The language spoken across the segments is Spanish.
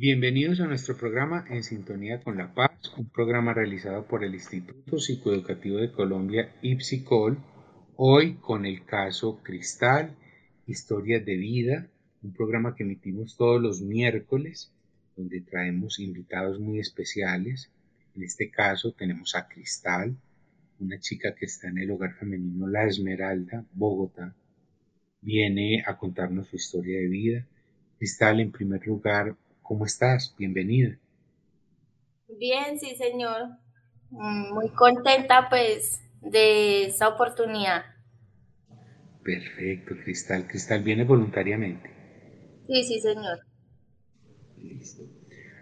Bienvenidos a nuestro programa En Sintonía con la Paz, un programa realizado por el Instituto Psicoeducativo de Colombia, IPSICOL, hoy con el caso Cristal, Historias de Vida, un programa que emitimos todos los miércoles, donde traemos invitados muy especiales. En este caso tenemos a Cristal, una chica que está en el hogar femenino La Esmeralda, Bogotá. Viene a contarnos su historia de vida. Cristal, en primer lugar, ¿Cómo estás? Bienvenida. Bien, sí, señor. Mm, muy contenta, pues, de esta oportunidad. Perfecto, Cristal. Cristal viene voluntariamente. Sí, sí, señor. Listo.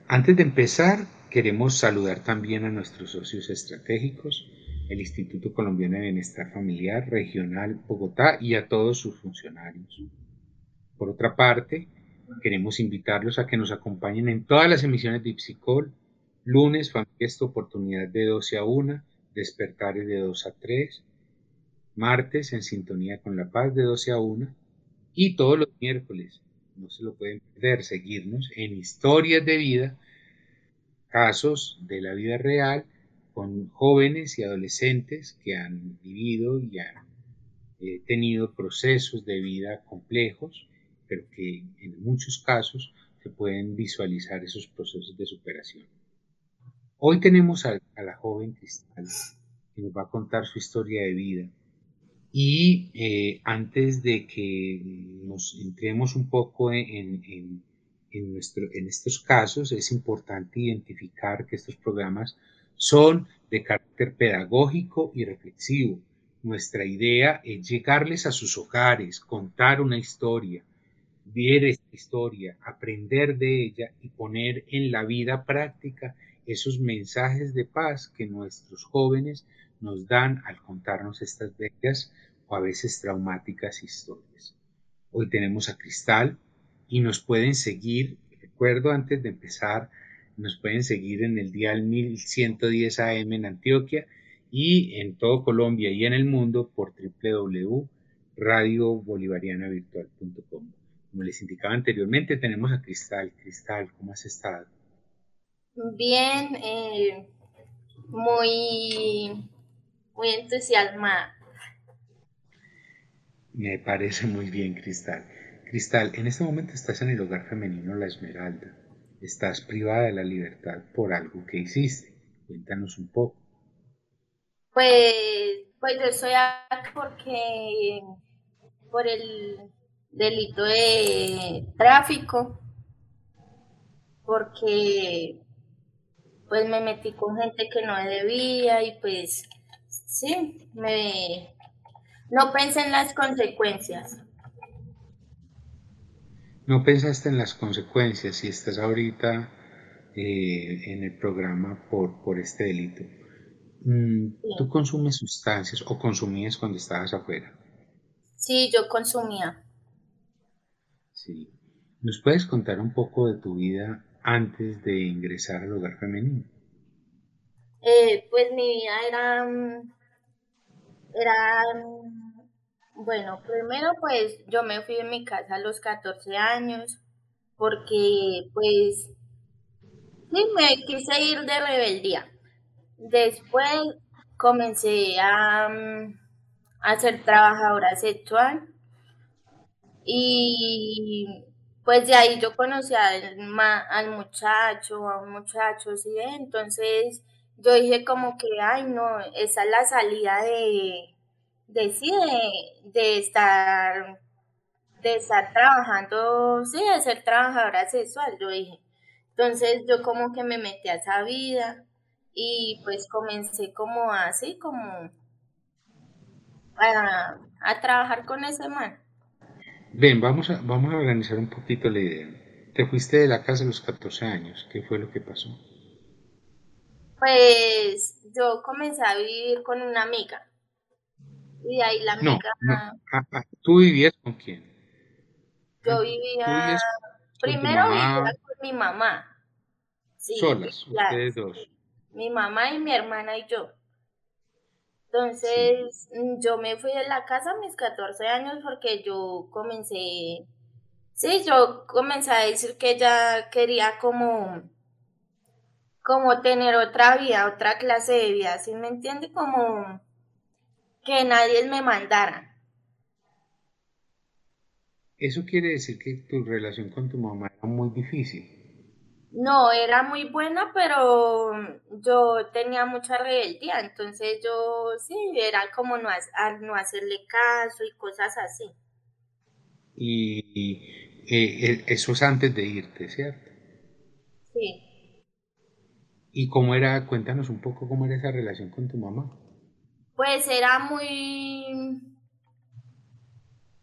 Antes de empezar, queremos saludar también a nuestros socios estratégicos, el Instituto Colombiano de Bienestar Familiar Regional Bogotá y a todos sus funcionarios. Por otra parte, queremos invitarlos a que nos acompañen en todas las emisiones de Ipsicol, lunes, familia oportunidad de 12 a 1, despertares de 2 a 3, martes en sintonía con la paz de 12 a 1 y todos los miércoles, no se lo pueden perder, seguirnos en historias de vida, casos de la vida real con jóvenes y adolescentes que han vivido y han eh, tenido procesos de vida complejos pero que en muchos casos se pueden visualizar esos procesos de superación. Hoy tenemos a, la joven Cristal que nos va a contar su historia de vida. Y eh, antes de que nos entremos un poco en, estos casos, es importante identificar que estos programas son de carácter pedagógico y reflexivo. Nuestra idea es llegarles a sus hogares, contar una historia, ver esta historia, aprender de ella y poner en la vida práctica esos mensajes de paz que nuestros jóvenes nos dan al contarnos estas bellas o a veces traumáticas historias. Hoy tenemos a Cristal y nos pueden seguir, recuerdo antes de empezar, nos pueden seguir en el dial 1110 AM en Antioquia y en todo Colombia y en el mundo por www.radiobolivarianavirtual.com. Como les indicaba anteriormente, tenemos a Cristal. Cristal, ¿cómo has estado? Bien, eh, muy, muy entusiasmada. Me parece muy bien, Cristal. Cristal, en este momento estás en el hogar femenino La Esmeralda. Estás privada de la libertad por algo que hiciste. Cuéntanos un poco. Pues, pues yo estoy aquí porque por el delito de tráfico porque pues me metí con gente que no debía y pues sí, me no pensé en las consecuencias. No pensaste en las consecuencias si estás ahorita eh, en el programa por, por este delito. Mm, ¿Tú consumes sustancias o consumías cuando estabas afuera? Sí, yo consumía. Sí. ¿Nos puedes contar un poco de tu vida antes de ingresar al hogar femenino? Eh, pues mi vida era, era, bueno, primero pues yo me fui de mi casa a los 14 años porque pues sí, me quise ir de rebeldía. Después comencé a, a ser trabajadora sexual y pues de ahí yo conocí al, al muchacho, a un muchacho, ¿sí? Entonces yo dije como que, ay, no, esa es la salida de, de sí, de, estar, de estar trabajando, sí, de ser trabajadora sexual, yo dije. Entonces yo como que me metí a esa vida y pues comencé como así, como a, a trabajar con ese man. Ven, vamos a, vamos a organizar un poquito la idea. Te fuiste de la casa a los 14 años. ¿Qué fue lo que pasó? Pues yo comencé a vivir con una amiga. Y ahí la amiga. No, ah, ah, ¿Tú vivías con quién? Yo vivía. Primero vivía con mi mamá. Solas, ustedes dos. Mi mamá y mi hermana y yo. Entonces, mm, yo me fui de la casa a mis 14 años porque yo comencé, Sí, yo comencé a decir que ella quería como, como tener otra vida, otra clase de vida, ¿sí me entiende? Como que nadie me mandara. Eso quiere decir que tu relación con tu mamá era muy difícil. No, era muy buena, pero yo tenía mucha rebeldía, entonces yo sí, era como no, no hacerle caso y cosas así. Y, eh, e, eso es antes de irte, ¿cierto? Sí. ¿Y cómo era? Cuéntanos un poco cómo era esa relación con tu mamá. Pues era muy...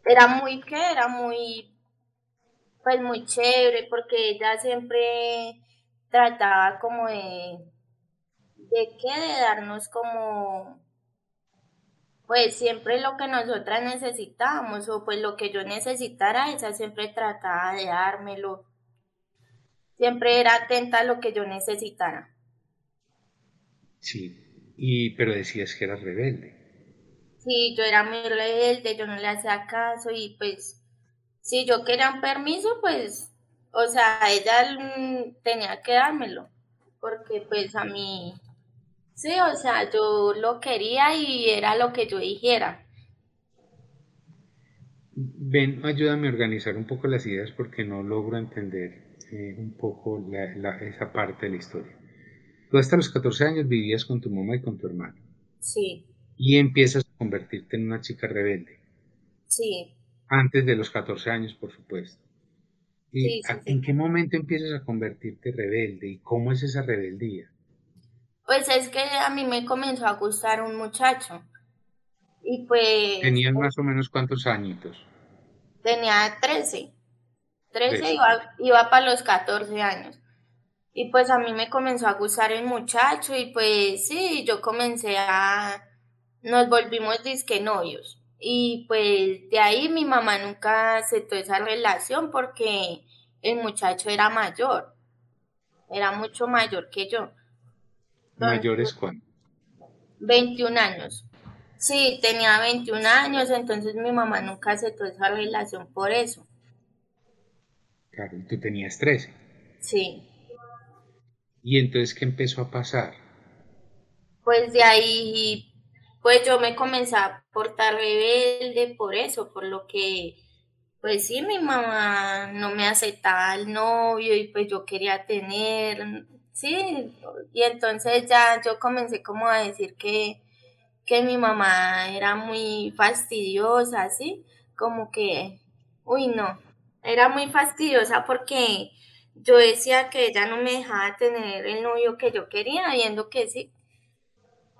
Era muy, ¿qué? Era muy pues muy chévere porque ella siempre trataba como de, de qué, de darnos como, pues siempre lo que nosotras necesitábamos o pues lo que yo necesitara, ella siempre trataba de dármelo. Siempre era atenta a lo que yo necesitara. Sí, y pero decías que eras rebelde. Sí, yo era muy rebelde, yo no le hacía caso y pues si yo quería un permiso, pues, o sea, ella mm, tenía que dármelo, porque pues a mí, sí, o sea, yo lo quería y era lo que yo dijera. Ven, ayúdame a organizar un poco las ideas porque no logro entender eh, un poco esa parte de la historia. Tú hasta los 14 años vivías con tu mamá y con tu hermano. Sí. Y empiezas a convertirte en una chica rebelde. Sí. Antes de los 14 años, por supuesto. ¿Y ¿En qué momento empiezas a convertirte rebelde y cómo es esa rebeldía? Pues es que a mí me comenzó a gustar un muchacho. Y pues... ¿Tenías más o menos cuántos añitos? Tenía 13. 13, Iba, iba para los 14 años. Y pues a mí me comenzó a gustar el muchacho y pues sí, yo comencé a... Nos volvimos disque novios. Y pues de ahí mi mamá nunca aceptó esa relación porque el muchacho era mayor, era mucho mayor que yo. ¿Mayor es cuánto? 21 años. Sí, tenía 21 años, entonces mi mamá nunca aceptó esa relación por eso. Claro, y tú tenías 13. Sí. ¿Y entonces qué empezó a pasar? Pues de ahí pues yo me comencé a portar rebelde por eso, por lo que, pues sí, mi mamá no me aceptaba al novio y pues yo quería tener, sí, y entonces ya yo comencé como a decir que, que mi mamá era muy fastidiosa, ¿sí? Como que, uy, no, era muy fastidiosa porque yo decía que ella no me dejaba tener el novio que yo quería, viendo que sí,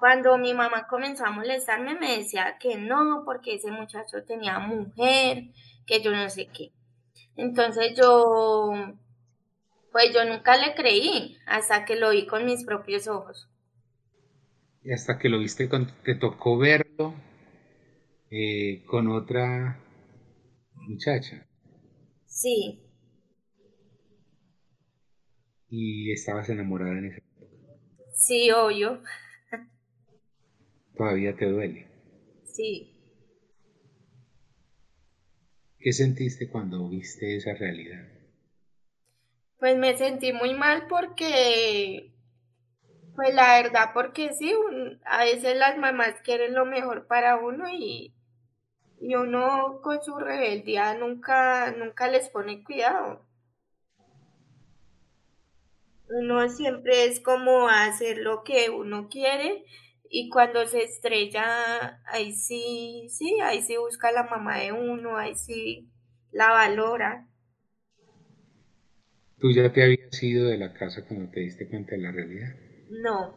cuando mi mamá comenzó a molestarme, me decía que no, porque ese muchacho tenía mujer, que yo no sé qué. Entonces yo, pues yo nunca le creí hasta que lo vi con mis propios ojos. Y hasta que lo viste, te tocó verlo eh, con otra muchacha. Sí. ¿Y estabas enamorada en ese momento? Sí, obvio. ¿Todavía te duele? Sí. ¿Qué sentiste cuando viste esa realidad? Pues me sentí muy mal porque, pues la verdad, porque sí, a veces las mamás quieren lo mejor para uno y, y uno con su rebeldía nunca, nunca les pone cuidado. Uno siempre es como hacer lo que uno quiere y cuando se estrella, ahí sí, sí, ahí sí busca la mamá de uno, ahí sí la valora. ¿Tú ya te habías ido de la casa cuando te diste cuenta de la realidad? No.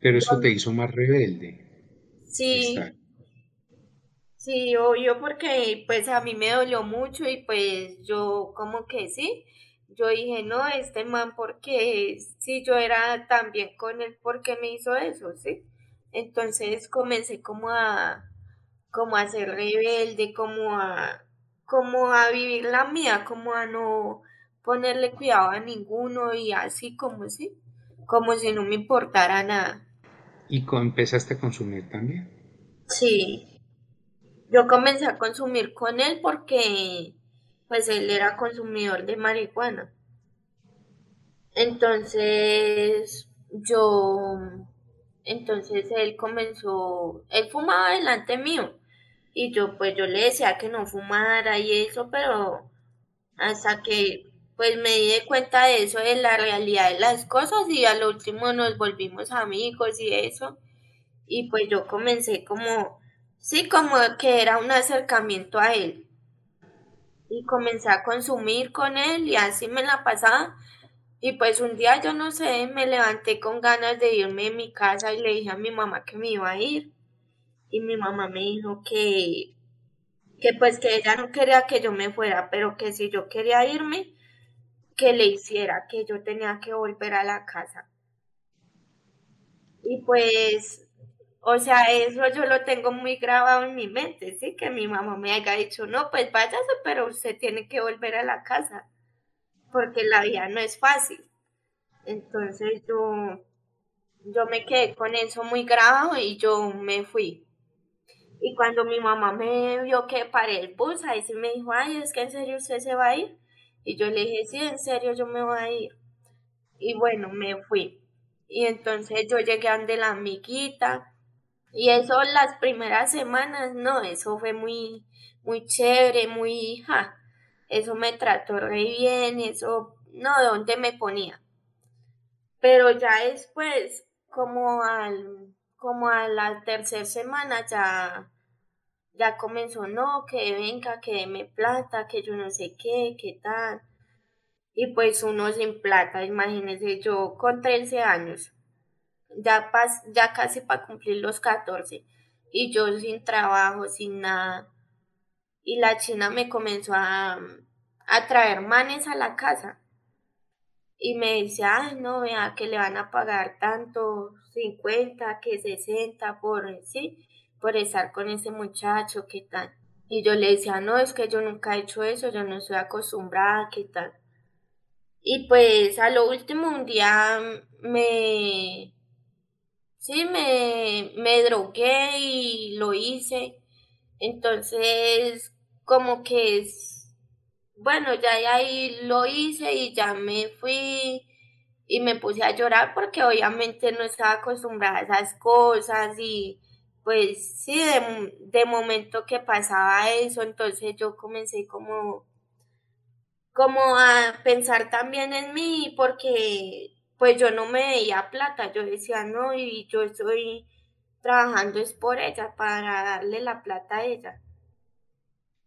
Pero eso te hizo más rebelde. Sí. Sí, obvio, porque pues a mí me dolió mucho y pues yo como que sí, yo dije, no, este man, porque si yo era tan bien con él, ¿por qué me hizo eso? ¿Sí? Entonces comencé como a, como a ser rebelde, como a, como a vivir la mía, como a no ponerle cuidado a ninguno y así como si, como si no me importara nada. ¿Y empezaste a consumir también? Sí. Yo comencé a consumir con él porque pues él era consumidor de marihuana. Entonces yo, entonces él comenzó, él fumaba delante mío y yo pues yo le decía que no fumara y eso, pero hasta que pues me di de cuenta de eso, de la realidad de las cosas y al último nos volvimos amigos y eso. Y pues yo comencé como, sí, como que era un acercamiento a él. Y comencé a consumir con él y así me la pasaba. Y pues un día yo no sé, me levanté con ganas de irme a mi casa y le dije a mi mamá que me iba a ir. Y mi mamá me dijo que, que pues que ella no quería que yo me fuera, pero que si yo quería irme, que le hiciera, que yo tenía que volver a la casa. Y pues o sea, eso yo lo tengo muy grabado en mi mente, sí, que mi mamá me haya dicho, no, pues váyase, pero usted tiene que volver a la casa, porque la vida no es fácil. Entonces yo, yo me quedé con eso muy grabado y yo me fui. Y cuando mi mamá me vio que paré el bus, ahí sí me dijo, ay, es que en serio usted se va a ir. Y yo le dije, sí, en serio yo me voy a ir. Y bueno, me fui. Y entonces yo llegué ante la amiguita y eso las primeras semanas, no, eso fue muy, muy chévere, muy, ja, eso me trató re bien, eso, no, ¿dónde me ponía? Pero ya después, como al, como a la tercera semana ya, ya comenzó, no, que venga, que deme plata, que yo no sé qué, qué tal. Y pues uno sin plata, imagínense, yo con 13 años, ya, ya casi para cumplir los 14 y yo sin trabajo, sin nada. Y la china me comenzó a, a traer manes a la casa. Y me dice, ay, no, vea que le van a pagar tanto, 50, que 60 por, sí, por estar con ese muchacho, ¿qué tal? Y yo le decía, no, es que yo nunca he hecho eso, yo no estoy acostumbrada, ¿qué tal? Y pues a lo último un día me, sí, me, me drogué y lo hice. Entonces, como que es, bueno, ya ahí lo hice y ya me fui y me puse a llorar porque obviamente no estaba acostumbrada a esas cosas y pues sí, de, de momento que pasaba eso, entonces yo comencé como, como a pensar también en mí porque pues yo no me veía plata, yo decía, no, y yo estoy trabajando es por ella, para darle la plata a ella.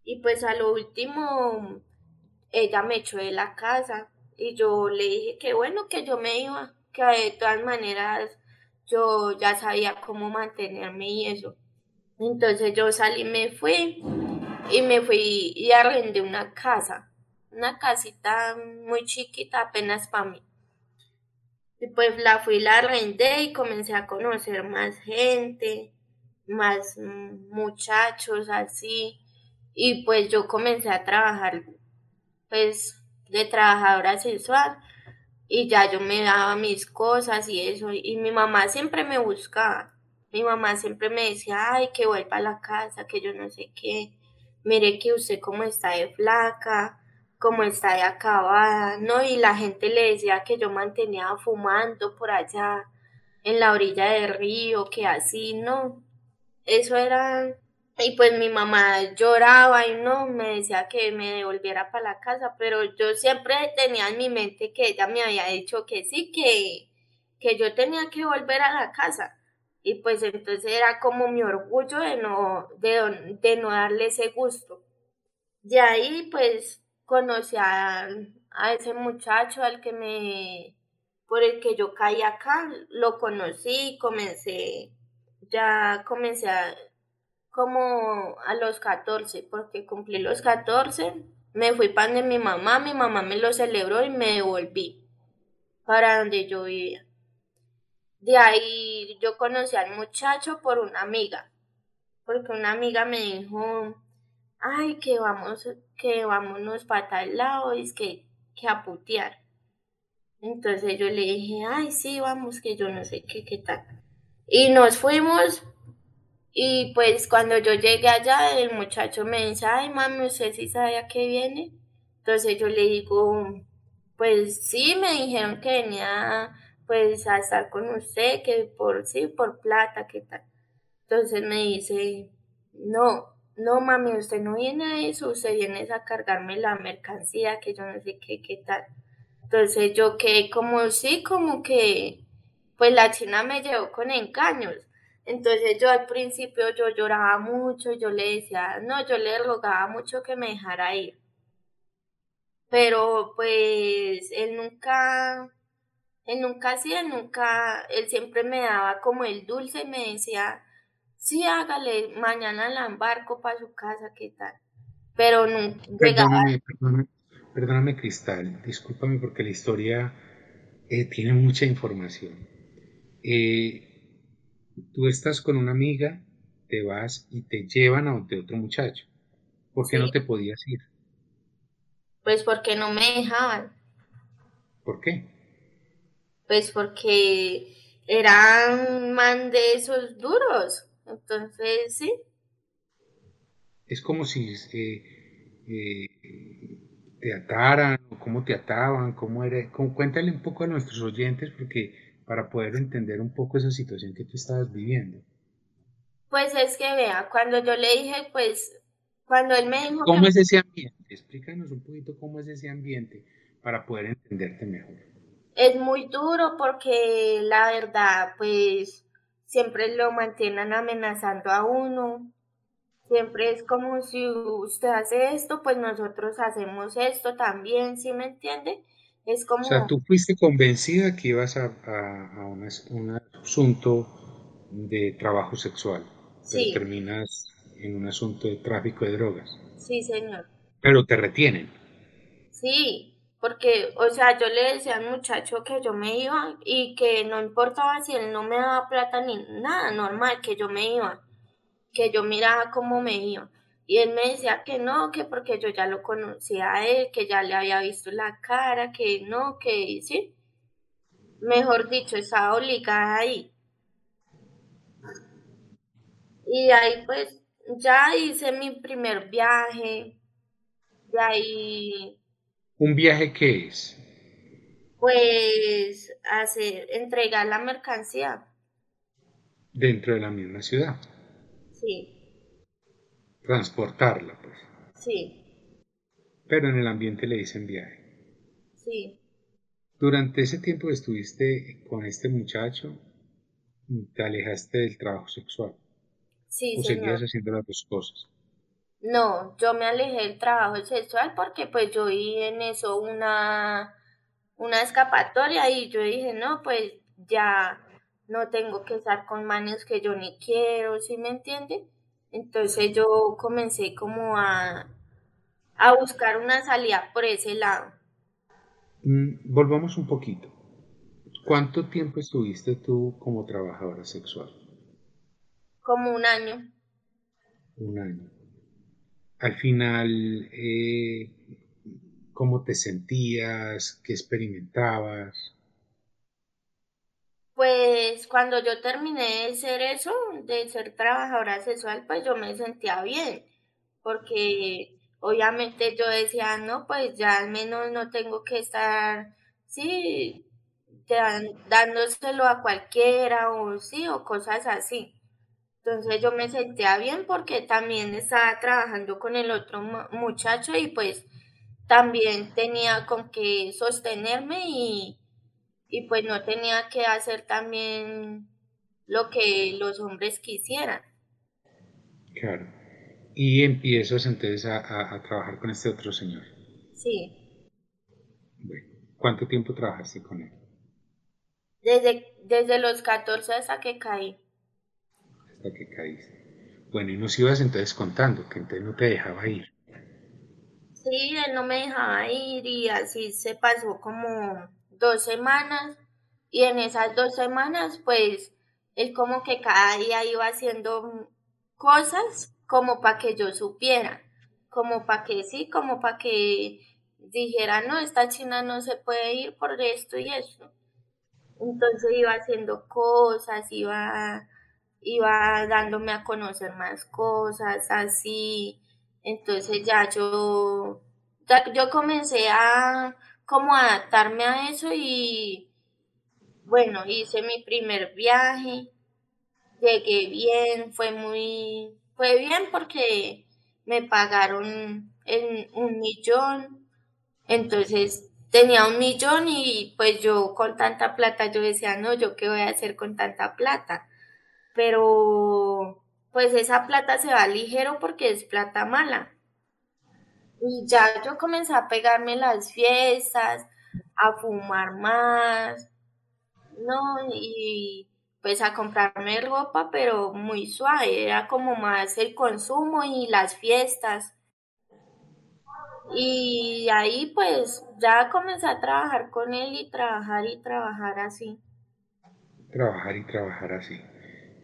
Y pues a lo último, ella me echó de la casa y yo le dije que bueno, que yo me iba, que de todas maneras yo ya sabía cómo mantenerme y eso. Entonces yo salí, me fui y me fui y arrendé una casa, una casita muy chiquita apenas para mí. Y pues la fui, la arrendé y comencé a conocer más gente, más muchachos así. Y pues yo comencé a trabajar pues de trabajadora sexual y ya yo me daba mis cosas y eso. Y mi mamá siempre me buscaba. Mi mamá siempre me decía, ay, que vuelva a la casa, que yo no sé qué. Mire que usted como está de flaca, como está de acabada, ¿no? Y la gente le decía que yo mantenía fumando por allá en la orilla del río, que así, ¿no? Eso era... Y pues mi mamá lloraba y no, me decía que me devolviera para la casa, pero yo siempre tenía en mi mente que ella me había dicho que sí, que, que yo tenía que volver a la casa. Y pues entonces era como mi orgullo de no, de, de no darle ese gusto. De ahí pues conocí a, ese muchacho al que me, por el que yo caí acá, lo conocí, comencé, ya comencé como a los 14, porque cumplí los 14, me fui para donde mi mamá, mi mamá me lo celebró y me devolví para donde yo vivía. De ahí yo conocí al muchacho por una amiga, porque una amiga me dijo, ay, que vamos, que vámonos para tal lado, es que, que a putear. Entonces yo le dije, ay, sí, vamos, que yo no sé qué, qué tal. Y nos fuimos y pues cuando yo llegué allá, el muchacho me dice, ay, mami, ¿usted sí sabe a qué viene? Entonces yo le digo, pues sí, me dijeron que venía pues a estar con usted, que por sí, por plata, ¿qué tal? Entonces me dice, no, no mami, usted no viene a eso, usted viene a cargarme la mercancía, que yo no sé qué, qué tal. Entonces yo quedé como sí, como que, pues la china me llevó con engaños. Entonces yo al principio yo lloraba mucho, yo le decía, no, yo le rogaba mucho que me dejara ir. Pero pues él nunca, él nunca hacía, nunca, él siempre me daba como el dulce y me decía, sí, hágale, mañana la embarco para su casa, ¿qué tal? Pero no perdóname, perdóname, perdóname, Cristal, discúlpame porque la historia eh, tiene mucha información. Eh, tú estás con una amiga, te vas y te llevan a otro muchacho. ¿Por qué no te podías ir? Pues porque no me dejaban. ¿Por qué? Pues porque eran man de esos duros. Entonces, sí. Es como si eh, eh, te ataran, o cómo te ataban, cómo era. cuéntale un poco a nuestros oyentes, porque para poder entender un poco esa situación que tú estabas viviendo. Pues es que vea, cuando yo le dije, pues, cuando él me dijo. ¿Cómo es ese ambiente? Explícanos un poquito cómo es ese ambiente para poder entenderte mejor. Es muy duro porque la verdad, pues siempre lo mantienen amenazando a uno. Siempre es como si usted hace esto, pues nosotros hacemos esto también, ¿sí me entiende? Es como... O sea, tú fuiste convencida que ibas a, un, asunto de trabajo sexual, pero terminas en un asunto de tráfico de drogas. Sí, señor. Pero te retienen. Sí, porque, o sea, yo le decía al muchacho que yo me iba y que no importaba si él no me daba plata ni nada, normal, que yo me iba, que yo miraba cómo me iba. Y él me decía que no, que porque yo ya lo conocía a él, que ya le había visto la cara, que no, que sí. Mejor dicho, estaba obligada ahí. Y ahí pues ya hice mi primer viaje. De ahí ¿Un viaje qué es? Pues hacer, entregar la mercancía. Dentro de la misma ciudad. Sí. Transportarla, pues. Sí. Pero en el ambiente le dicen viaje. Sí. Durante ese tiempo que estuviste con este muchacho, te alejaste del trabajo sexual. Sí, ¿O seguías haciendo las dos cosas? No, yo me alejé del trabajo sexual porque pues yo vi en eso una, una escapatoria y yo dije, no, pues ya no tengo que estar con manes que yo ni quiero, ¿sí me entiende? Entonces yo comencé como a, a buscar una salida por ese lado. Mm, volvamos un poquito. ¿Cuánto tiempo estuviste tú como trabajadora sexual? Como un año. Un año al final, eh, ¿cómo te sentías? ¿Qué experimentabas? Pues cuando yo terminé de ser eso, de ser trabajadora sexual, pues yo me sentía bien, porque obviamente yo decía, no, pues ya al menos no tengo que estar, sí, dándoselo a cualquiera o sí, o cosas así. Entonces yo me sentía bien porque también estaba trabajando con el otro muchacho y pues también tenía con qué sostenerme y, y pues no tenía que hacer también lo que los hombres quisieran. Claro. Y empiezas entonces a, trabajar con este otro señor. Sí. Bueno, ¿cuánto tiempo trabajaste con él? Desde, desde los 14 hasta que caí que caíste. Bueno, y nos ibas entonces contando que entonces no te dejaba ir. Sí, él no me dejaba ir y así se pasó como dos semanas y en esas dos semanas pues él como que cada día iba haciendo cosas como para que yo supiera, como para que sí, como para que dijera, no, esta china no se puede ir por esto y esto. Entonces iba haciendo cosas, iba iba dándome a conocer más cosas, así. Entonces ya yo, yo comencé a como adaptarme a eso y bueno, hice mi primer viaje, llegué bien, fue muy, fue bien porque me pagaron en un millón, entonces tenía un millón y pues yo con tanta plata yo decía, no, yo qué voy a hacer con tanta plata, pero pues esa plata se va ligero porque es plata mala. Y ya yo comencé a pegarme las fiestas, a fumar más, no, y pues a comprarme ropa, pero muy suave, era como más el consumo y las fiestas. Y ahí pues ya comencé a trabajar con él y trabajar y trabajar así. Trabajar y trabajar así.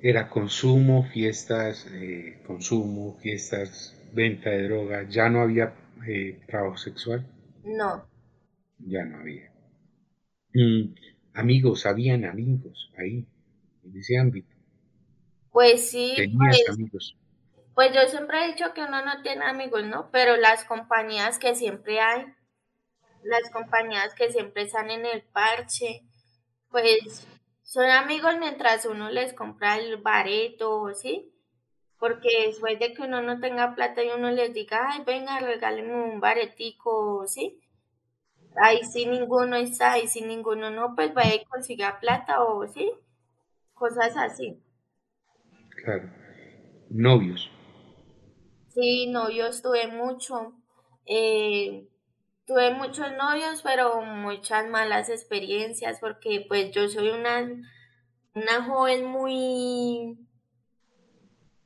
Era consumo, fiestas, eh, consumo, fiestas, venta de droga. ¿Ya no había eh, trabajo sexual? No. Ya no había. Mm, amigos, habían amigos ahí, en ese ámbito. Pues sí. Tenías pues, amigos. Pues yo siempre he dicho que uno no tiene amigos, ¿no? Pero las compañías que siempre hay, las compañías que siempre están en el parche, pues son amigos mientras uno les compra el bareto, ¿sí? Porque después de que uno no tenga plata y uno les diga, ay, venga, regálenme un baretico, ¿sí? Ahí sí ninguno está, ahí sí ninguno no, pues vaya y consiga plata o sí, cosas así. Claro. Novios. Sí, novios tuve mucho. Eh, tuve muchos novios, pero muchas malas experiencias porque pues yo soy una, una joven muy,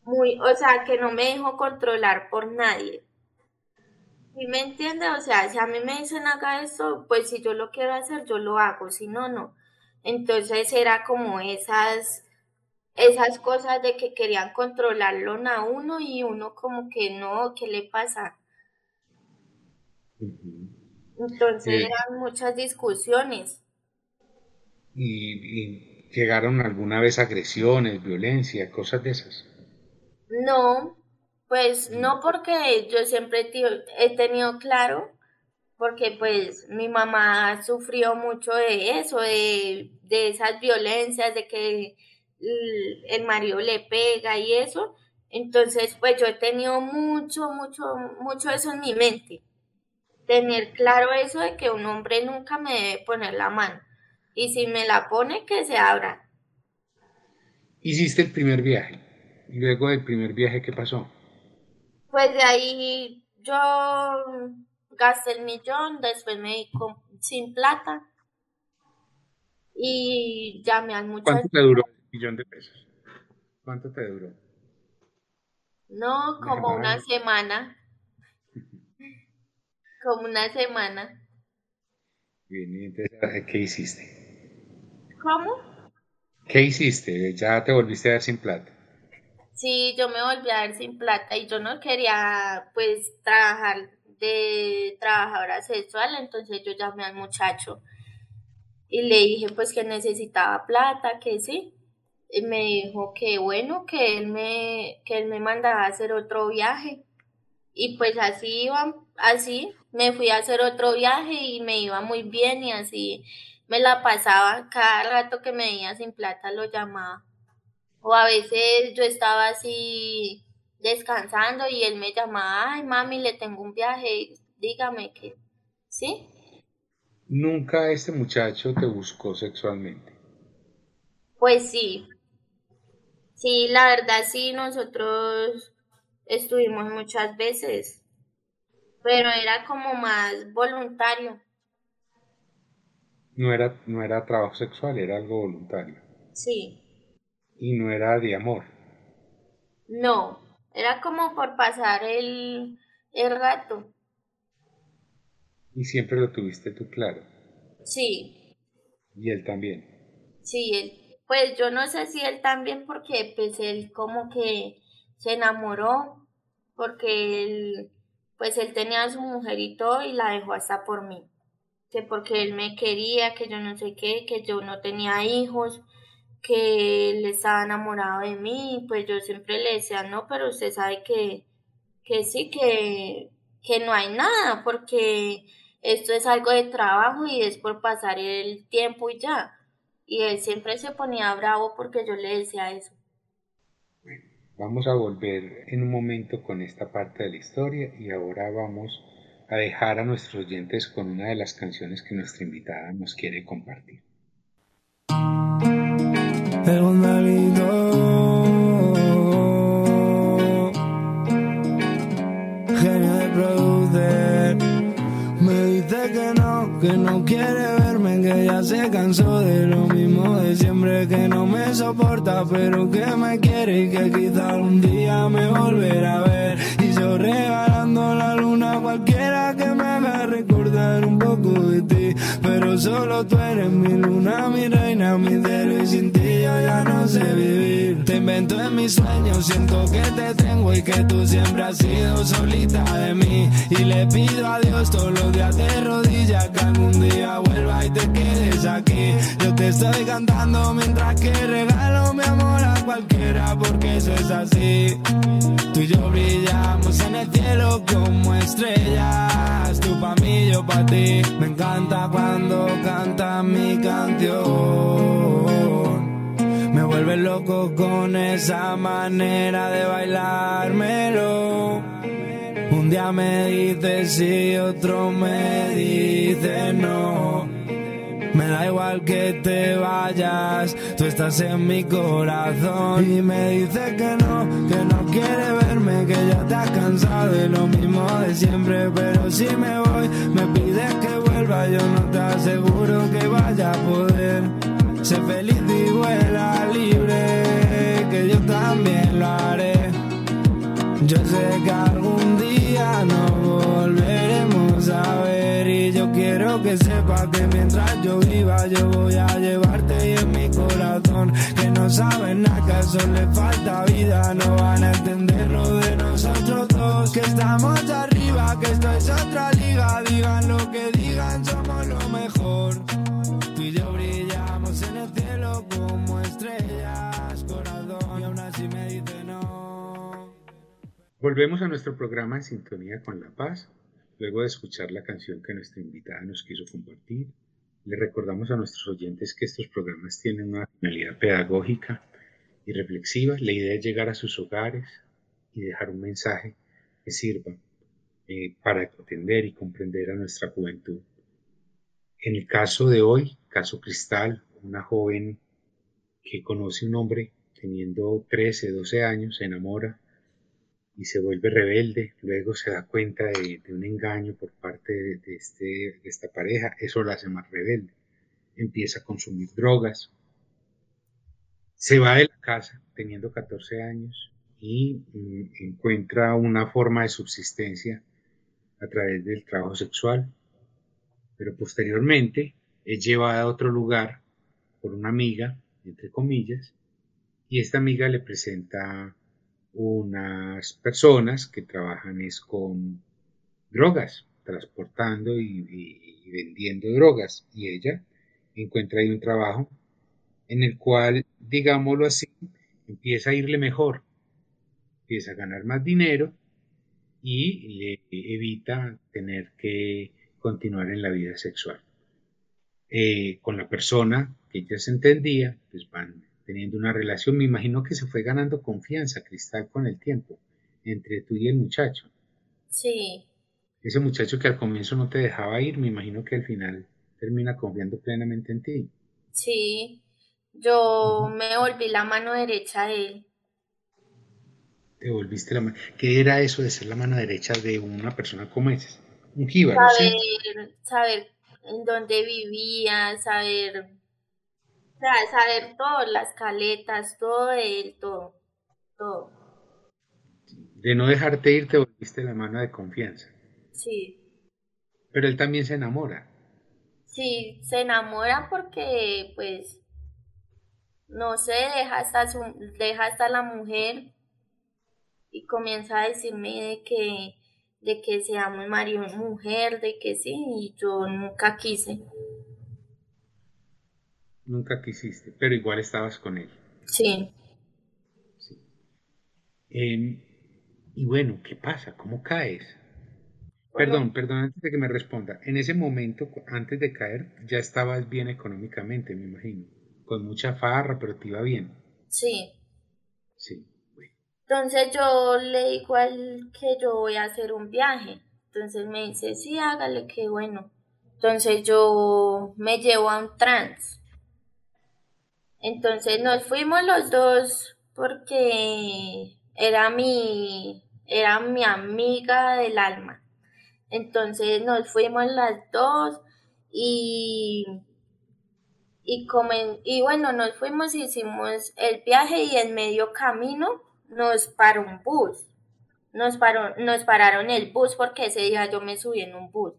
muy, o sea, que no me dejo controlar por nadie. ¿Sí me entiende? O sea, si a mí me dicen haga eso, pues si yo lo quiero hacer, yo lo hago, si no, no. Entonces era como esas esas cosas de que querían controlarlo a uno y uno como que no, ¿qué le pasa? Entonces eran muchas discusiones. ¿Y, llegaron alguna vez agresiones, violencia, cosas de esas? No, pues no porque yo siempre he tenido claro, porque pues mi mamá sufrió mucho de eso, de, de esas violencias, de que el marido le pega y eso. Entonces, pues yo he tenido mucho, mucho, mucho eso en mi mente. Tener claro eso de que un hombre nunca me debe poner la mano. Y si me la pone, que se abra. Hiciste el primer viaje. ¿Y luego del primer viaje qué pasó? Pues de ahí yo gasté el millón, después me di sin plata y llamé al muchacho. ¿Cuánto te duró? millón de pesos. ¿Cuánto te duró? No, como una semana. Como una semana. Bien, y entonces, ¿qué hiciste? ¿Cómo? ¿Qué hiciste? ¿Ya te volviste a dar sin plata? Sí, yo me volví a dar sin plata y yo no quería pues trabajar de trabajadora sexual, entonces yo llamé al muchacho y le dije pues que necesitaba plata, que sí me dijo que bueno, que él me, que él me mandaba a hacer otro viaje. Y pues así iba, así me fui a hacer otro viaje y me iba muy bien y así me la pasaba. Cada rato que me veía sin plata lo llamaba. O a veces yo estaba así descansando y él me llamaba, ay mami, le tengo un viaje, dígame que, ¿sí? Nunca este muchacho te buscó sexualmente. Pues sí, Sí, la verdad sí, nosotros estuvimos muchas veces, pero era como más voluntario. No era, no era trabajo sexual, era algo voluntario. Sí. Y no era de amor. No, era como por pasar el, el rato. Y siempre lo tuviste tú claro. Sí. Y él también. Sí, él pues yo no sé si él también porque pues él como que se enamoró porque él pues él tenía a su mujer y todo y la dejó hasta por mí que porque él me quería que yo no sé qué que yo no tenía hijos que él estaba enamorado de mí pues yo siempre le decía no pero usted sabe que que sí que que no hay nada, porque esto es algo de trabajo y es por pasar el tiempo y ya. Y él siempre se ponía bravo porque yo le decía eso. Vamos a volver en un momento con esta parte de la historia y ahora vamos a dejar a nuestros oyentes con una de las canciones que nuestra invitada nos quiere compartir. que no quiere ya se cansó de lo mismo de siempre, que no me soporta, pero que me quiere y que quizá un día me volverá a ver. Y yo regalando la luna a cualquiera que me haga recordar un poco de ti, pero solo tú eres mi luna, mi reina, mi cielo y sin ti yo ya no sé vivir. Te invento en mis sueños, siento que te tengo y que tú siempre has sido solita de mí. Y le pido a Dios todos los días de rodillas algún día vuelva Yo te estoy cantando mientras que regalo mi amor a cualquiera porque eso es así. Tú y yo brillamos en el cielo como estrellas. Tú pa' mí, yo pa' ti. Me encanta cuando canta mi canción. Me vuelve loco con esa manera de bailármelo un día me dices sí, otro me dice no. Me da igual que te vayas, tú estás en mi corazón. Y me dice que no, que no quiere verme, que ya has cansado de lo mismo de siempre. Pero si me voy, me pides que vuelva, yo no te aseguro que vaya a poder. Sé feliz y vuela libre, que yo también lo haré. Yo sé que algún día nos volveremos a ver y yo quiero que sepas que mientras yo viva yo voy a llevarte y en mi corazón que no saben nada que eso le falta vida no van a entender lo de nosotros dos que estamos arriba que esto es otra liga digan lo que digan somos lo mejor. Tú y yo brillamos en el cielo como estrellas corazón y aún así me dice no. Volvemos a nuestro programa en sintonía con la paz, luego de escuchar la canción que nuestra invitada nos quiso compartir. Le recordamos a nuestros oyentes que estos programas tienen una finalidad pedagógica y reflexiva. La idea es llegar a sus hogares y dejar un mensaje que sirva eh, para atender y comprender a nuestra juventud. En el caso de hoy, caso Cristal, una joven que conoce un hombre teniendo 13, 12 años, se enamora, y se vuelve rebelde, luego se da cuenta de, un engaño por parte de, este, de esta pareja, eso la hace más rebelde, empieza a consumir drogas, se va de la casa teniendo 14 años y mm, encuentra una forma de subsistencia a través del trabajo sexual, pero posteriormente es llevada a otro lugar por una amiga, entre comillas, y esta amiga le presenta unas personas que trabajan es con drogas, transportando y, vendiendo drogas. Y ella encuentra ahí un trabajo en el cual, digámoslo así, empieza a irle mejor, empieza a ganar más dinero y le evita tener que continuar en la vida sexual. Eh, con la persona que ella se entendía, pues van teniendo una relación. Me imagino que se fue ganando confianza, Cristal, con el tiempo, entre tú y el muchacho. Sí. Ese muchacho que al comienzo no te dejaba ir, me imagino que al final termina confiando plenamente en ti. Sí, yo me volví la mano derecha de él. Te volviste la mano. ¿Qué era eso de ser la mano derecha de una persona como esa? Un jíbaro, saber, saber en dónde vivía, saber sea, saber todo, las caletas, todo él, todo, todo. De no dejarte ir te volviste la mano de confianza. Sí. Pero él también se enamora. Sí, se enamora porque, pues, no sé, deja hasta, su, deja hasta la mujer y comienza a decirme de que, de que seamos marido mujer, de que sí, y yo nunca quise. Nunca quisiste, pero igual estabas con él. Sí. Em, y bueno, ¿qué pasa? ¿Cómo caes? Perdón, perdón, antes de que me responda. En ese momento, antes de caer, ya estabas bien económicamente, me imagino. Con mucha farra, pero te iba bien. Sí. Sí. Entonces yo le digo al que yo voy a hacer un viaje. Entonces me dice, sí, hágale, que bueno. Entonces yo me llevo a un trans. Entonces nos fuimos los dos porque era mi, era mi amiga del alma. Entonces nos fuimos las dos y, y, y bueno, nos fuimos, hicimos el viaje y en medio camino nos paró un bus. Nos, paró, nos pararon el bus porque ese día yo me subí en un bus.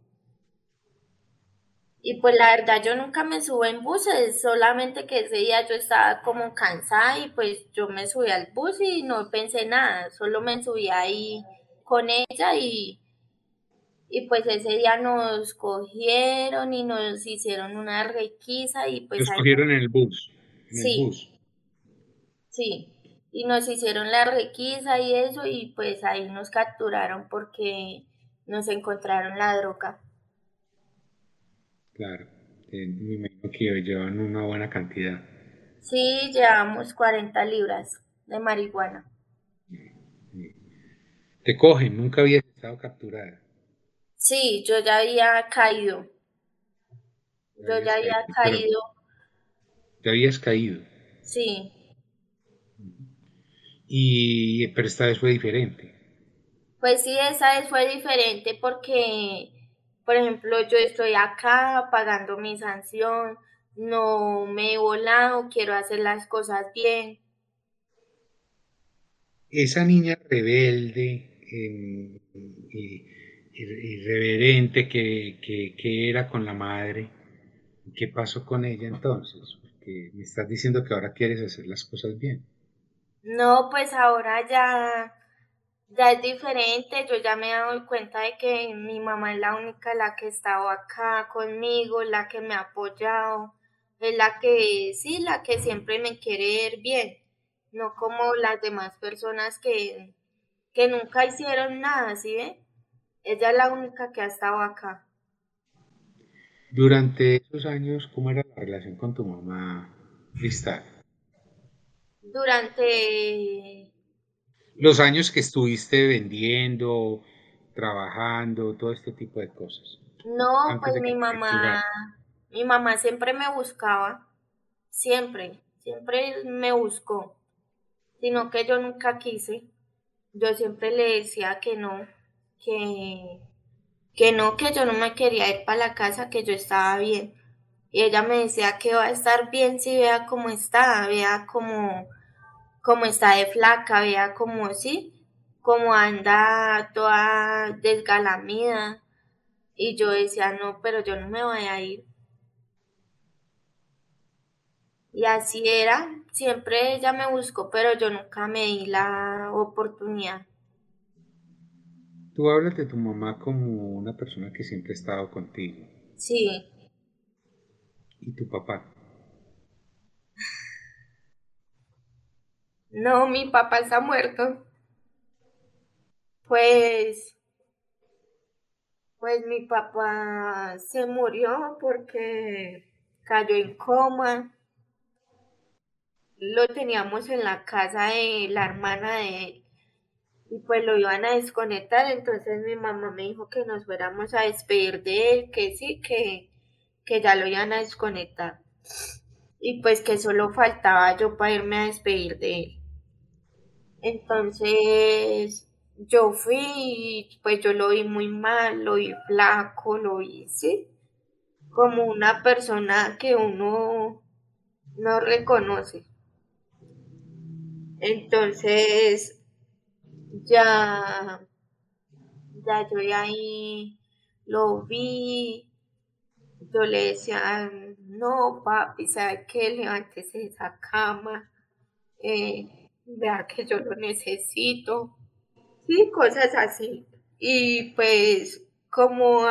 Y pues la verdad yo nunca me subo en buses, solamente que ese día yo estaba como cansada y pues yo me subí al bus y no pensé nada, solo me subí ahí con ella y, y pues ese día nos cogieron y nos hicieron una requisa y pues... Nos cogieron en el bus. sí. Sí. Y nos hicieron la requisa y eso y pues ahí nos capturaron porque nos encontraron la droga. Claro, me imagino que llevan una buena cantidad. Sí, llevamos 40 libras de marihuana. Te cogen, nunca habías estado capturada. Sí, yo ya había caído. Yo ya había caído. ¿Te habías caído? Sí. Y, pero esta vez fue diferente. Pues sí, esa vez fue diferente porque, por ejemplo, yo estoy acá pagando mi sanción, no me he volado, quiero hacer las cosas bien. Esa niña rebelde, em, irreverente que, que, era con la madre. ¿Qué pasó con ella entonces? Porque me estás diciendo que ahora quieres hacer las cosas bien. No, pues ahora ya, ya es diferente. Yo ya me he dado cuenta de que mi mamá es la única la que ha estado acá conmigo, la que me ha apoyado, es la que, sí, la que siempre me quiere ver bien, no como las demás personas que, que nunca hicieron nada, ¿sí ve? Ella es la única que ha estado acá. Durante esos años, ¿cómo era la relación con tu mamá, Cristal? Durante... Los años que estuviste vendiendo, trabajando, todo este tipo de cosas. No, pues mi mamá, mi mamá siempre me buscaba, siempre, siempre me buscó, sino que yo nunca quise. Yo siempre le decía que no, que, que no, que yo no me quería ir para la casa, que yo estaba bien. Y ella me decía que va a estar bien si vea cómo está, vea cómo, cómo está de flaca, vea cómo sí, cómo anda toda desgalamida. Y yo decía, no, pero yo no me voy a ir. Y así era, siempre ella me buscó, pero yo nunca me di la oportunidad. Tú hablas de tu mamá como una persona que siempre ha estado contigo. Sí. ¿Y tu papá? No, mi papá está muerto. Pues, pues mi papá se murió porque cayó en coma. Lo teníamos en la casa de la hermana de él y pues lo iban a desconectar, entonces mi mamá me dijo que nos fuéramos a despedir de él, que sí, que, que ya lo iban a desconectar. Y pues que solo faltaba yo para irme a despedir de él. Entonces yo fui pues yo lo vi muy mal, lo vi flaco, lo vi, sí, como una persona que uno no reconoce. Entonces ya, ya yo ahí lo vi, yo le decía, no papi, ¿sabe qué? Levántese de esa cama, eh, vea que yo lo necesito, sí, cosas así. Y pues como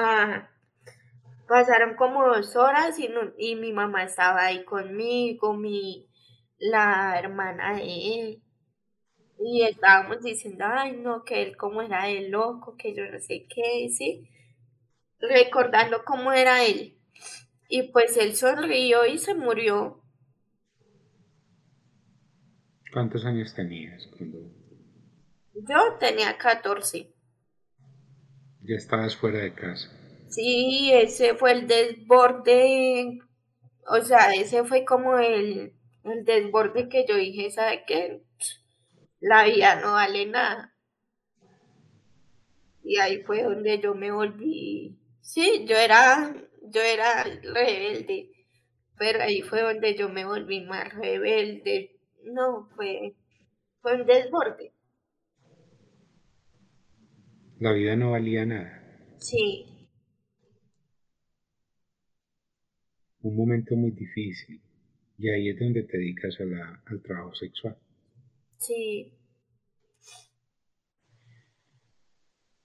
pasaron como dos horas y, y mi mamá estaba ahí conmigo, mi, la hermana de él y estábamos diciendo, ay, no, que él como era de loco, que yo no sé qué, ¿sí? recordando cómo era él. Y pues él sonrió y se murió. ¿Cuántos años tenías cuando...? Yo tenía 14. Ya estabas fuera de casa. Sí, ese fue el desborde, o sea, ese fue como el, el desborde que yo dije, ¿sabe qué? La vida no vale nada. Y ahí fue donde yo me volví, sí, yo era, yo era rebelde, pero ahí fue donde yo me volví más rebelde. No, fue, fue un desborde. La vida no valía nada. Sí. Un momento muy difícil. Y ahí es donde te dedicas al trabajo sexual. Sí.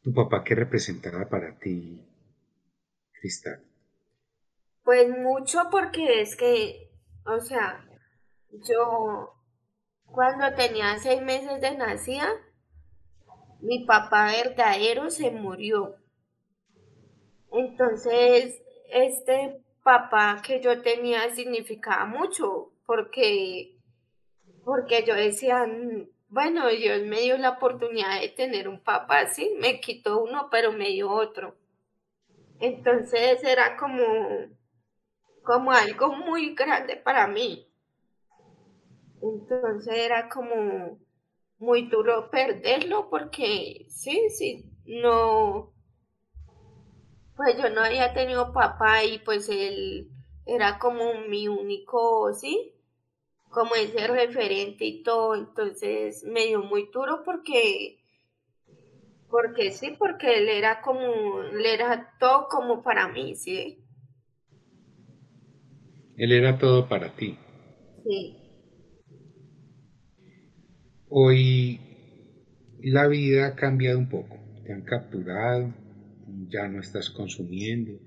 ¿Tu papá qué representaba para ti, Cristal? Pues mucho porque es que, o sea, yo cuando tenía seis meses de nacida, mi papá verdadero se murió. Entonces, este papá que yo tenía significaba mucho porque, porque yo decía, bueno, Dios me dio la oportunidad de tener un papá así, me quitó uno, pero me dio otro. Entonces era como, como algo muy grande para mí. Entonces era como muy duro perderlo porque sí, sí, no, pues yo no había tenido papá y pues él era como mi único, sí, como ese referente y todo, entonces me dio muy duro porque, porque sí, porque él era como, él era todo como para mí, sí. Él era todo para ti. Sí. Hoy la vida ha cambiado un poco, te han capturado, ya no estás consumiendo,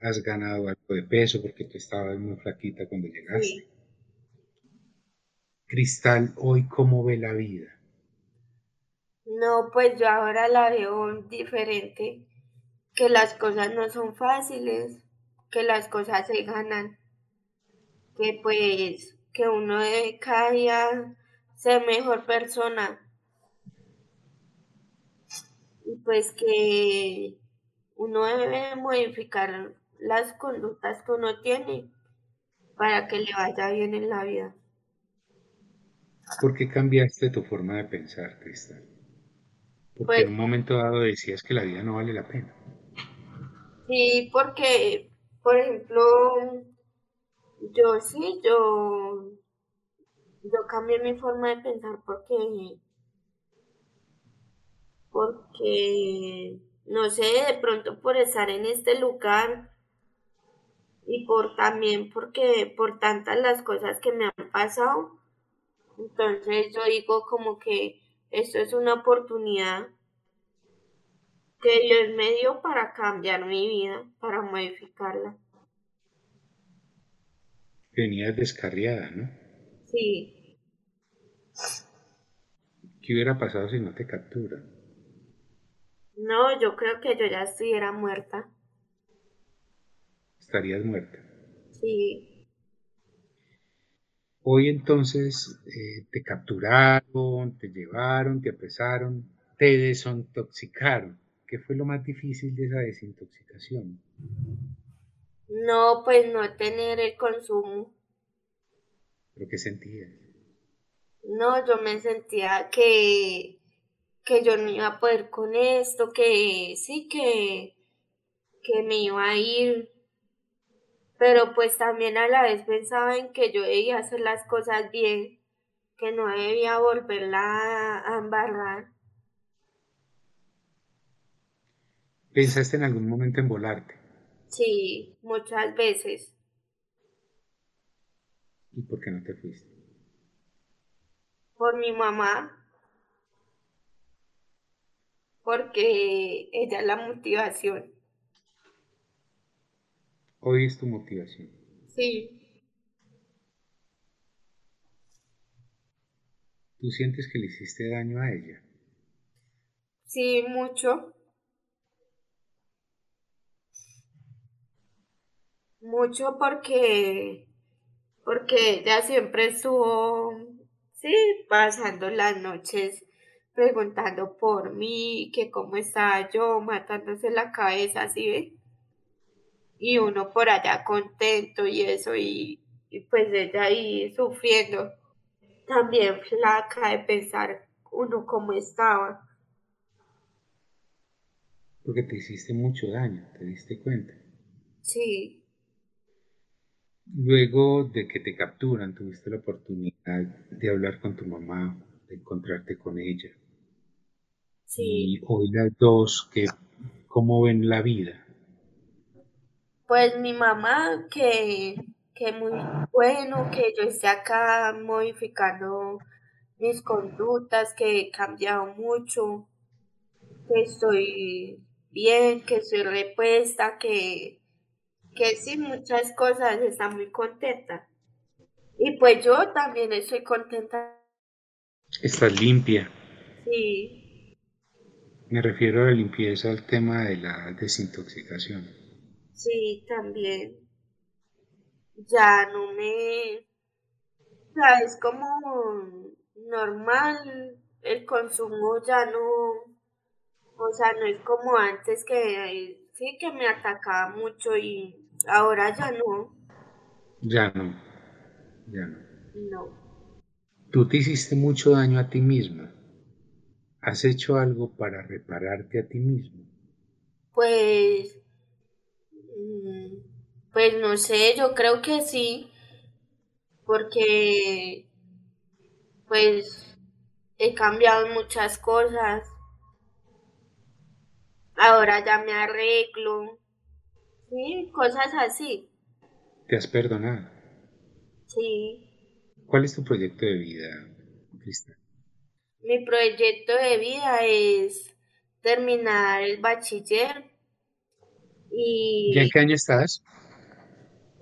has ganado algo de peso porque tú estabas muy flaquita cuando llegaste. Cristal, hoy cómo ve la vida? No, pues yo ahora la veo diferente, que las cosas no son fáciles, que las cosas se ganan, que pues que uno de cada día ser mejor persona. Y pues que uno debe modificar las conductas que uno tiene para que le vaya bien en la vida. ¿Por qué cambiaste tu forma de pensar, Cristal? Porque Pues en un momento dado decías que la vida no vale la pena. sí, porque, por ejemplo, yo sí, yo, yo cambié mi forma de pensar porque, porque, no sé, de pronto por estar en este lugar y por también porque por tantas las cosas que me han pasado, entonces yo digo como que esto es una oportunidad que Dios me dio para cambiar mi vida, para modificarla. Venías descarriada, ¿no? Sí, ¿Qué hubiera pasado si no te capturan? no, yo creo que yo ya estuviera muerta. Estarías muerta. Sí, Hoy entonces eh, te capturaron, te llevaron, te apresaron, te desintoxicaron. ¿Qué fue lo más difícil de esa desintoxicación? no, pues no tener el consumo. ¿Pero qué sentías? No, yo me sentía que, que yo no iba a poder con esto, que sí, que, que me iba a ir, pero pues también a la vez pensaba en que yo debía hacer las cosas bien, que no debía volverla a, embarrar. ¿Pensaste en algún momento en volarte? Sí, muchas veces, ¿Y por qué no te fuiste? Por mi mamá, porque ella es la motivación. Hoy es tu motivación. Sí, ¿Tú sientes que le hiciste daño a ella? sí, mucho. Mucho porque, porque ella siempre estuvo, sí, pasando las noches preguntando por mí, que cómo estaba yo, matándose la cabeza, ¿sí ve? Y uno por allá contento y eso, y, y pues ella ahí sufriendo, también flaca de pensar uno cómo estaba. Porque te hiciste mucho daño, ¿te diste cuenta? Sí. Luego de que te capturan, tuviste la oportunidad de hablar con tu mamá, de encontrarte con ella. Sí. Y hoy las dos, que, ¿cómo ven la vida? Pues mi mamá, que, que muy bueno que yo esté acá modificando mis conductas, que he cambiado mucho, que estoy bien, que estoy repuesta, que, que sí, muchas cosas, está muy contenta. Y pues yo también estoy contenta. Estás limpia. Sí, Me refiero a la limpieza al tema de la desintoxicación. sí, también. Ya no me... O sea, es como normal, el consumo ya no, o sea, no es como antes que sí que me atacaba mucho y ahora ya no, Ya no, ya no. no. Tú te hiciste mucho daño a ti misma. ¿Has hecho algo para repararte a ti mismo? Pues, mm, pues no sé, yo creo que sí, porque pues he cambiado muchas cosas, ahora ya me arreglo, sí, cosas así, ¿Te has perdonado? sí. ¿Cuál es tu proyecto de vida, Cristal? Mi proyecto de vida es terminar el bachiller ¿Ya en y qué año estás?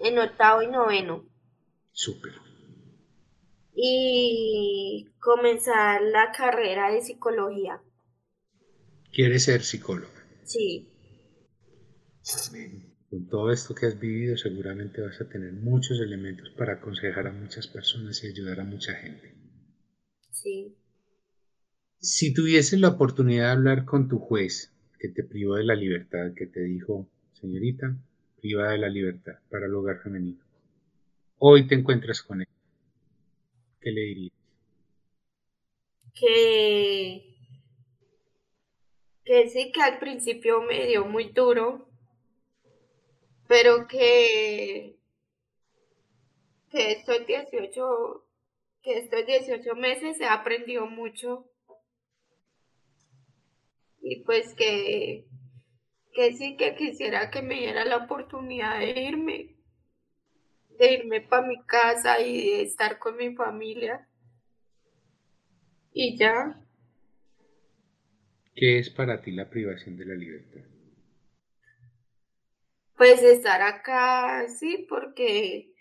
en octavo y noveno Súper. y comenzar la carrera de psicología. ¿Quieres ser psicóloga? Sí, Amén. Con todo esto que has vivido seguramente vas a tener muchos elementos para aconsejar a muchas personas y ayudar a mucha gente. sí. Si tuvieses la oportunidad de hablar con tu juez que te privó de la libertad, que te dijo, señorita, privada de la libertad para el hogar femenino, hoy te encuentras con él, ¿qué le dirías? Que, que sí que al principio me dio muy duro, pero que, que estos 18, que estos 18 meses he aprendido mucho y pues que, que sí que quisiera que me diera la oportunidad de irme, de irme para mi casa y de estar con mi familia. Y ya, ¿Qué es para ti la privación de la libertad? Pues estar acá, sí, porque,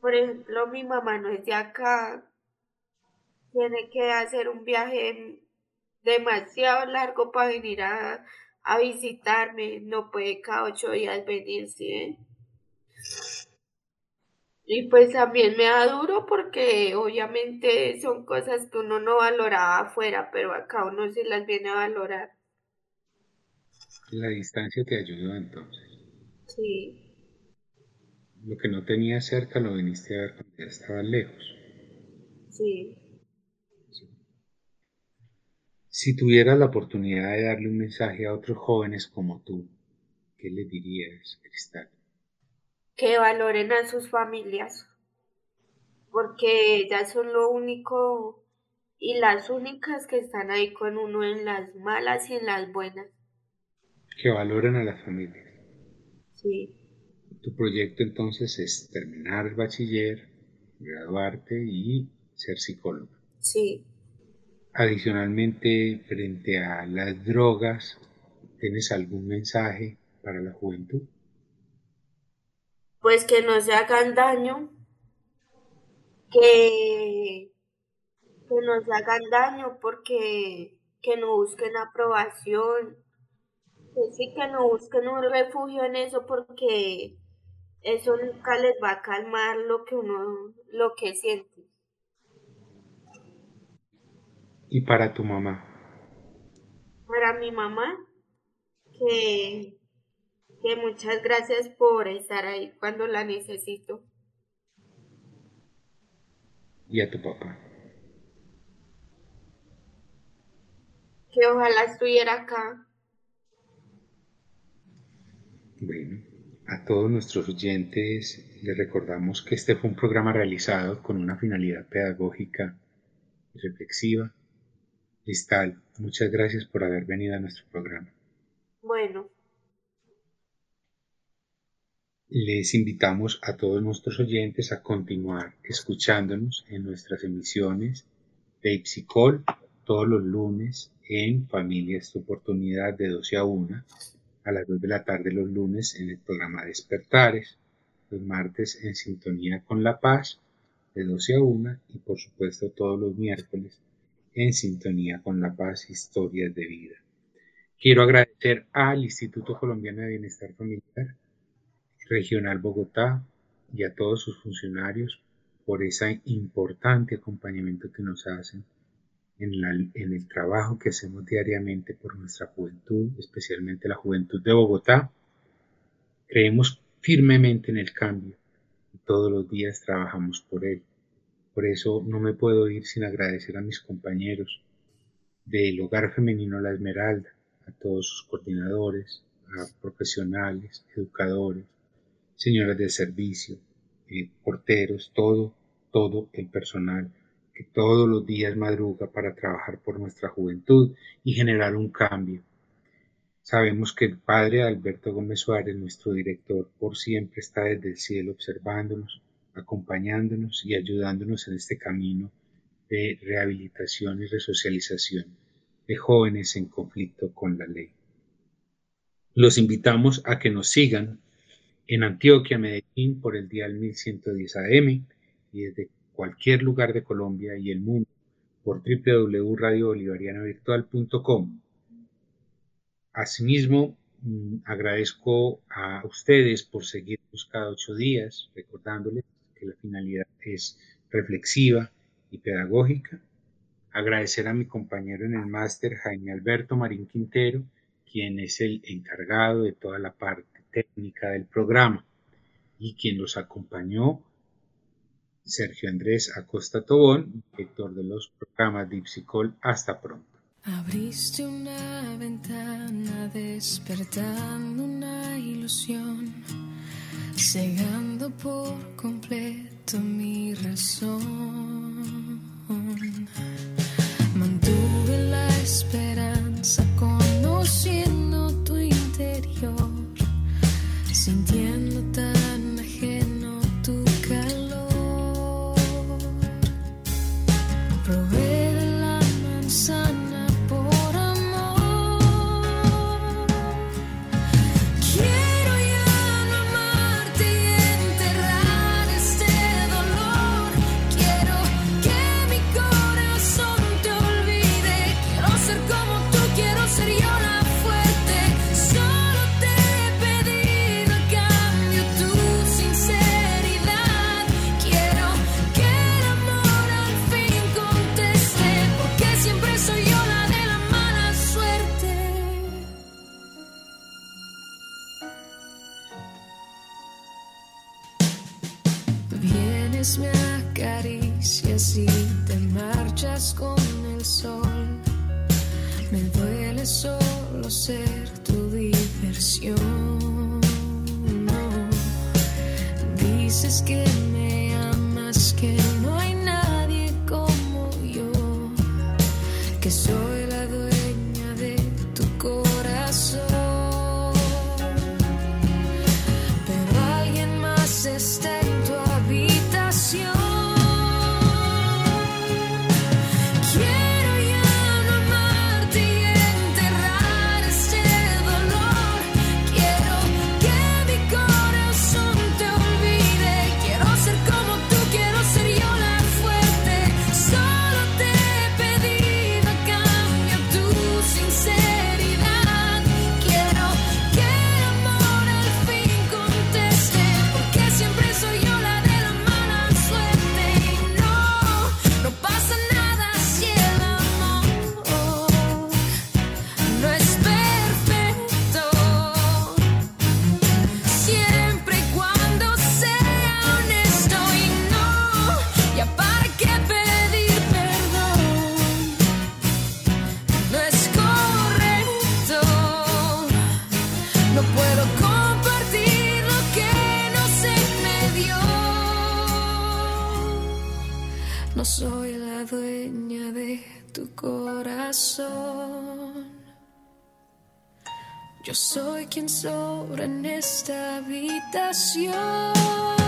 por ejemplo, mi mamá no es de acá, tiene que hacer un viaje demasiado largo para venir a, a visitarme, no puede cada ocho días venir, ¿sí? Y pues también me da duro porque obviamente son cosas que uno no valoraba afuera, pero acá uno sí las viene a valorar. La distancia te ayudó entonces. Sí, Lo que no tenías cerca lo viniste a ver cuando ya estabas lejos. sí. Si tuvieras la oportunidad de darle un mensaje a otros jóvenes como tú, ¿qué les dirías, Cristal? Que valoren a sus familias, porque ellas son lo único y las únicas que están ahí con uno en las malas y en las buenas. Que valoren a las familias. Sí, Tu proyecto entonces es terminar el bachiller, graduarte y ser psicóloga. sí. Adicionalmente, frente a las drogas, ¿tienes algún mensaje para la juventud? Pues que no se hagan daño, que, que no se hagan daño porque que no busquen aprobación, Que sí que no busquen un refugio en eso porque eso nunca les va a calmar lo que uno, lo que siente. ¿Y para tu mamá? Para mi mamá, que, que muchas gracias por estar ahí cuando la necesito. ¿Y a tu papá? Que ojalá estuviera acá. Bueno, a todos nuestros oyentes les recordamos que este fue un programa realizado con una finalidad pedagógica y reflexiva. Cristal, muchas gracias por haber venido a nuestro programa. Bueno. Les invitamos a todos nuestros oyentes a continuar escuchándonos en nuestras emisiones de Ipsicol todos los lunes en Familia Esta Oportunidad de 12 a 1 a las 2 de la tarde los lunes en el programa Despertares, los martes en sintonía con La Paz de 12 a 1 y por supuesto todos los miércoles en sintonía con La Paz Historias de Vida. Quiero agradecer al Instituto Colombiano de Bienestar Familiar Regional Bogotá y a todos sus funcionarios por ese importante acompañamiento que nos hacen en, el trabajo que hacemos diariamente por nuestra juventud, especialmente la juventud de Bogotá. Creemos firmemente en el cambio y todos los días trabajamos por él. Por eso no me puedo ir sin agradecer a mis compañeros del Hogar Femenino La Esmeralda, a todos sus coordinadores, a profesionales, educadores, señoras de servicio, eh, porteros, todo, todo el personal todos los días madruga para trabajar por nuestra juventud y generar un cambio. Sabemos que el Padre Alberto Gómez Suárez, nuestro director, por siempre está desde el cielo observándonos, acompañándonos y ayudándonos en este camino de rehabilitación y resocialización de jóvenes en conflicto con la ley. Los invitamos a que nos sigan en Antioquia, Medellín, por el día 1110 AM y desde cualquier lugar de Colombia y el mundo por www.radiobolivarianavirtual.com. Asimismo, mm, agradezco a ustedes por seguirnos cada ocho días, recordándoles que la finalidad es reflexiva y pedagógica. Agradecer a mi compañero en el máster, Jaime Alberto Marín Quintero, quien es el encargado de toda la parte técnica del programa y quien los acompañó Sergio Andrés Acosta Tobón, director de los programas de Ipsicol. Hasta pronto. Abriste una ventana despertando una ilusión, cegando por completo mi razón. Mantuve la esperanza conociendo tu interior, sintiendo soy la dueña de tu corazón. Yo soy quien sobra en esta habitación.